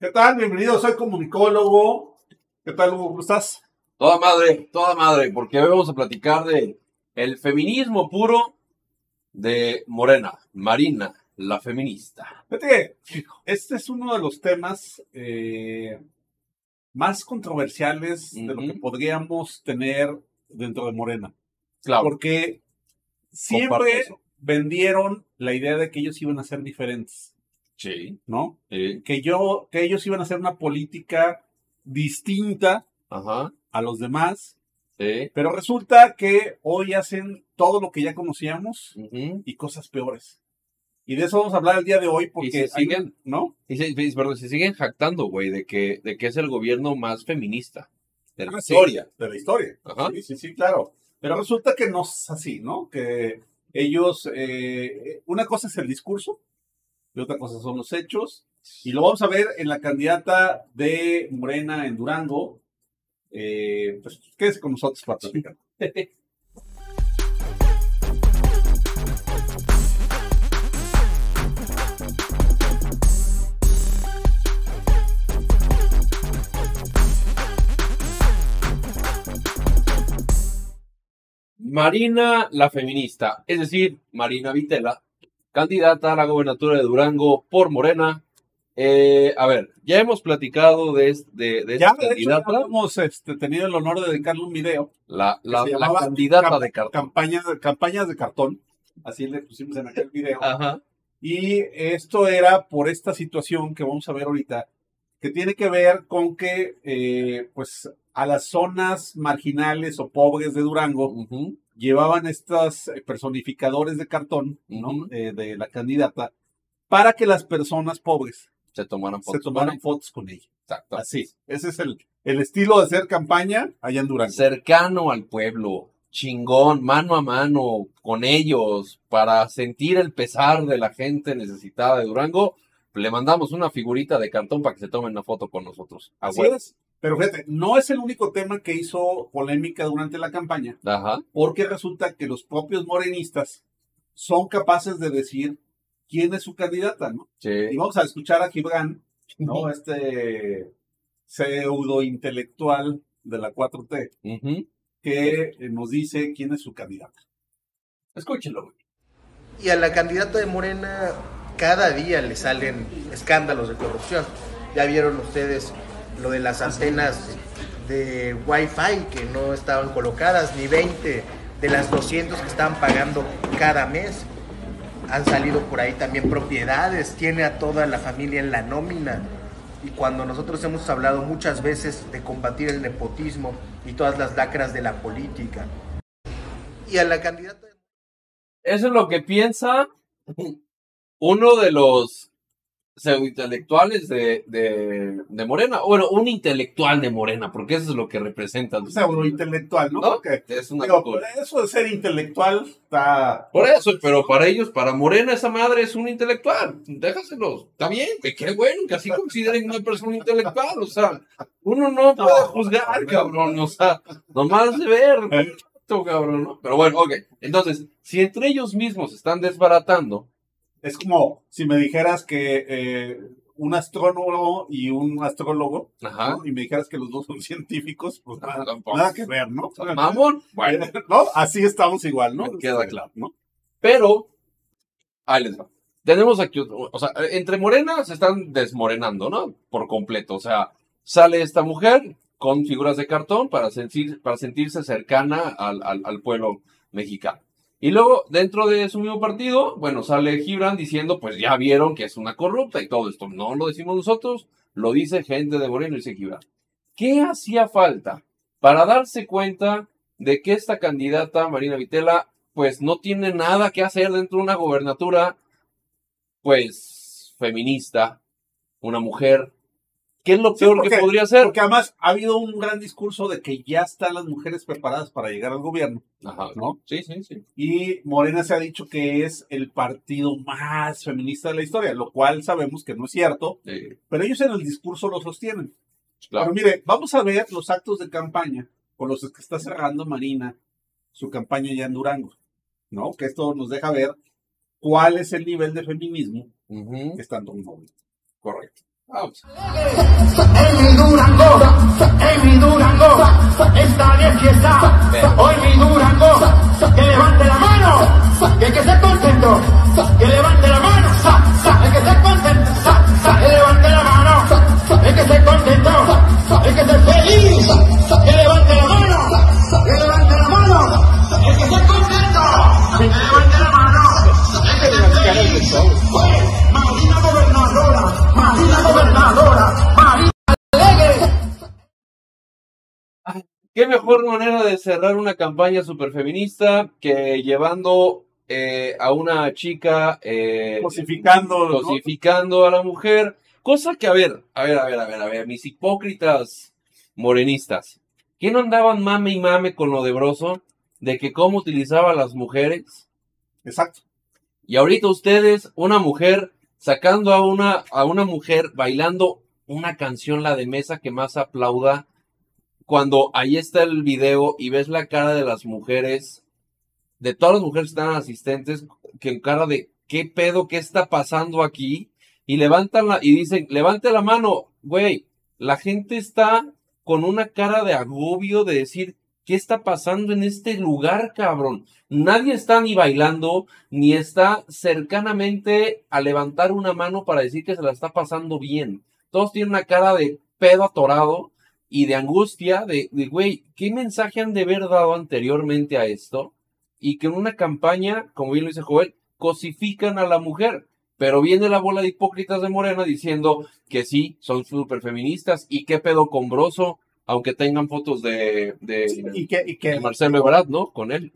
¿Qué tal? Bienvenido, soy comunicólogo. ¿Qué tal, Hugo? ¿Cómo estás? Toda madre, toda madre, porque hoy vamos a platicar de el feminismo puro de Morena, Marina, la feminista. Fíjate que este es uno de los temas eh, más controversiales de lo que podríamos tener dentro de Morena. Claro, Porque siempre vendieron la idea de que ellos iban a ser diferentes, Sí, ¿no? sí, Que, yo, que ellos iban a hacer una política distinta ajá, a los demás, sí, pero resulta que hoy hacen todo lo que ya conocíamos y cosas peores. Y de eso vamos a hablar el día de hoy porque se siguen- ¿no? Y se, perdón, se siguen jactando, güey, de que, de que es el gobierno más feminista de la Ah, sí, historia. de la historia. Ajá. Sí, sí, sí, claro. Pero resulta que no es así, ¿no? Que ellos, eh, una cosa es el discurso y otra cosa son los hechos. Y lo vamos a ver en la candidata de Morena en Durango. Eh, pues quédese con nosotros para platicar. Marina, la feminista, es decir, Marina Vitela, candidata a la gobernatura de Durango por Morena. Eh, a ver, ya hemos platicado de, de, de Ya, esta de hecho, ya hemos este, tenido el honor de dedicarle un video. la, la, la candidata de cartón. Campaña, campañas de cartón. Así le pusimos en aquel video. Ajá. Y esto era por esta situación que vamos a ver ahorita, que tiene que ver con que, eh, pues, a las zonas marginales o pobres de Durango Ujú. Llevaban estos eh, personificadores de cartón. Eh, de la candidata, para que las personas pobres Se tomaron se fotos. tomaran con fotos con ella. Exacto. Así. Ese es el, el estilo de hacer campaña allá en Durango. Cercano al pueblo, chingón, mano a mano con ellos, para sentir el pesar de la gente necesitada de Durango. Le mandamos una figurita de cartón para que se tomen una foto con nosotros. Así es. Pero fíjate, no es el único tema que hizo polémica durante la campaña. Ajá. porque resulta que los propios morenistas son capaces de decir quién es su candidata, ¿no? Y Sí. vamos a escuchar a Gibran, ¿no? Este pseudo intelectual de la 4T, Ujú. que eh, nos dice quién es su candidata. Escúchenlo, güey. Y a la candidata de Morena cada día le salen escándalos de corrupción. Ya vieron ustedes lo de las antenas de Wi-Fi que no estaban colocadas, ni 20 de las 200 que estaban pagando cada mes. Han salido por ahí también propiedades, tiene a toda la familia en la nómina. Y cuando nosotros hemos hablado muchas veces de combatir el nepotismo y todas las lacras de la política. Y a la candidata Eso es lo que piensa uno de los pseudointelectuales de, de, de Morena. Bueno, un intelectual de Morena, porque eso es lo que representa. Pseudo intelectual, ¿no? ¿No? Porque, Es una digo, eso de ser intelectual está... Por eso, pero para ellos, para Morena, esa madre es un intelectual. Déjaselos. Está bien, que qué bueno que así consideren una persona intelectual. O sea, uno no puede juzgar, cabrón. O sea, nomás de ver, esto, cabrón, ¿no? Pero bueno, ok. Entonces, si entre ellos mismos están desbaratando, Es como si me dijeras que eh, un astrónomo y un astrólogo, ajá, ¿no? y me dijeras que los dos son científicos, pues nada, Tampoco. nada que ver, ¿no? mamón, bueno, ¿No? Así estamos igual, ¿no? Me queda Este, claro. ¿no? pero, ahí les va. Tenemos aquí, otro- o sea, entre morenas se están desmorenando, ¿no? Por completo. O sea, sale esta mujer con figuras de cartón para, sentir, para sentirse cercana al, al, al pueblo mexicano. Y luego, dentro de su mismo partido, bueno, sale Gibran diciendo, pues ya vieron que es una corrupta y todo esto. No lo decimos nosotros, lo dice gente de Moreno dice Gibran. ¿Qué hacía falta para darse cuenta de que esta candidata, Marina Vitela, pues no tiene nada que hacer dentro de una gobernatura, pues, feminista, una mujer? ¿Qué es lo Sí, peor porque- que podría hacer? Porque además ha habido un gran discurso de que ya están las mujeres preparadas para llegar al gobierno, Ajá, ¿no? Sí, sí, sí. Y Morena se ha dicho que es el partido más feminista de la historia, lo cual sabemos que no es cierto, Sí, pero ellos en el discurso lo sostienen. claro. Pero mire, vamos a ver los actos de campaña con los que está cerrando Marina su campaña ya en Durango, ¿no? Que esto nos deja ver cuál es el nivel de feminismo Ujú. que están tomando. Correcto. Vamos. En mi Durango, en mi Durango, esta de fiesta. Hoy mi Durango, que levante la mano, que que esté contento, que levante la mano, ¿Qué mejor manera de cerrar una campaña superfeminista que llevando eh, a una chica eh, Cosificando. ¿no? cosificando a la mujer? Cosa que, a ver, a ver, a ver, a ver, a ver, mis hipócritas morenistas, ¿qué no andaban mame y mame con lo de Broso? De que cómo utilizaba a las mujeres. Exacto. Y ahorita ustedes, una mujer, sacando a una, a una mujer bailando una canción, la de mesa que más aplauda, cuando ahí está el video y ves la cara de las mujeres, de todas las mujeres que están asistentes, que en cara de qué pedo, qué está pasando aquí, y levantan la, y dicen, levante la mano, güey, la gente está con una cara de agobio de decir, ¿qué está pasando en este lugar, cabrón? Nadie está ni bailando, ni está cercanamente a levantar una mano para decir que se la está pasando bien. Todos tienen una cara de pedo atorado y de angustia, de, de, güey, ¿qué mensaje han de haber dado anteriormente a esto? Y que en una campaña, como bien lo dice Joel, cosifican a la mujer. Pero viene la bola de hipócritas de Morena diciendo que sí, son súper feministas y qué pedo con Broso, aunque tengan fotos de, de, Y que, y que de Marcelo Ebrard, ¿no? Con él.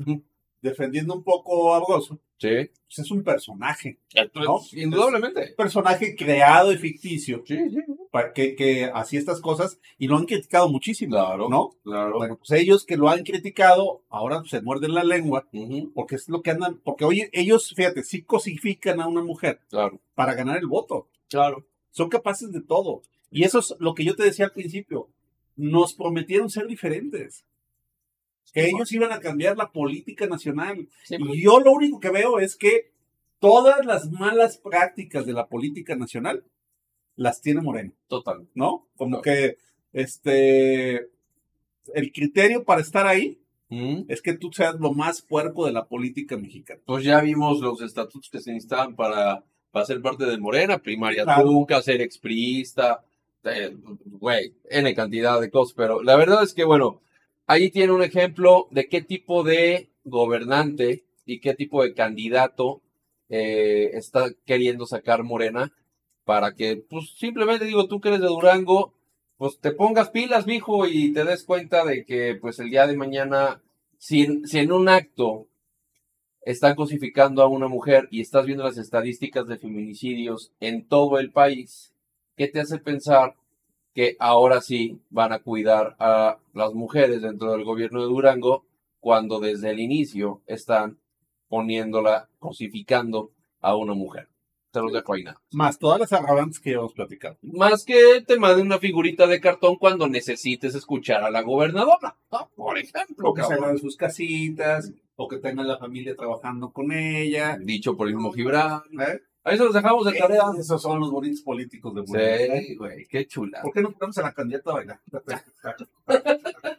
Defendiendo un poco a Broso, Sí. pues es un personaje. ¿no? Indudablemente. Un personaje creado y ficticio. Sí, sí. para que, que hacía estas cosas y lo han criticado muchísimo. Claro, ¿No? Claro. Bueno, pues ellos que lo han criticado, ahora se muerden la lengua, porque es lo que andan, porque oye, ellos, fíjate, sí cosifican a una mujer Claro. para ganar el voto. Claro. Son capaces de todo. Y eso es lo que yo te decía al principio. Nos prometieron ser diferentes. Que ellos iban a cambiar la política nacional. Y yo lo único que veo es que todas las malas prácticas de la política nacional las tiene Moreno. Total. ¿no? Como que este el criterio para estar ahí Ujú. es que tú seas lo más puerco de la política mexicana. Pues ya vimos los estatutos que se necesitaban para, para ser parte de Morena, primaria Claro. nunca, ser expriista, eh, güey, N cantidad de cosas, pero la verdad es que, bueno, ahí tiene un ejemplo de qué tipo de gobernante y qué tipo de candidato eh, está queriendo sacar Morena para que, pues, simplemente digo, tú que eres de Durango, pues te pongas pilas, mijo, y te des cuenta de que, pues, el día de mañana, si, en- si en un acto están cosificando a una mujer y estás viendo las estadísticas de feminicidios en todo el país, ¿qué te hace pensar que ahora sí van a cuidar a las mujeres dentro del gobierno de Durango cuando desde el inicio están poniéndola, cosificando a una mujer? Te los dejo ahí nada. Más todas las arrogantes que hemos platicado. Más que te manden una figurita de cartón cuando necesites escuchar a la gobernadora, ¿no? por ejemplo. O que se cabrón. hagan sus casitas, o que tengan la familia trabajando con ella. Dicho por el mismo Gibran. ¿eh? Ahí se los dejamos de tarea. Esos son los bonitos políticos de Morena. Sí, güey, qué chula. ¿Por qué no ponemos a la candidata a bailar?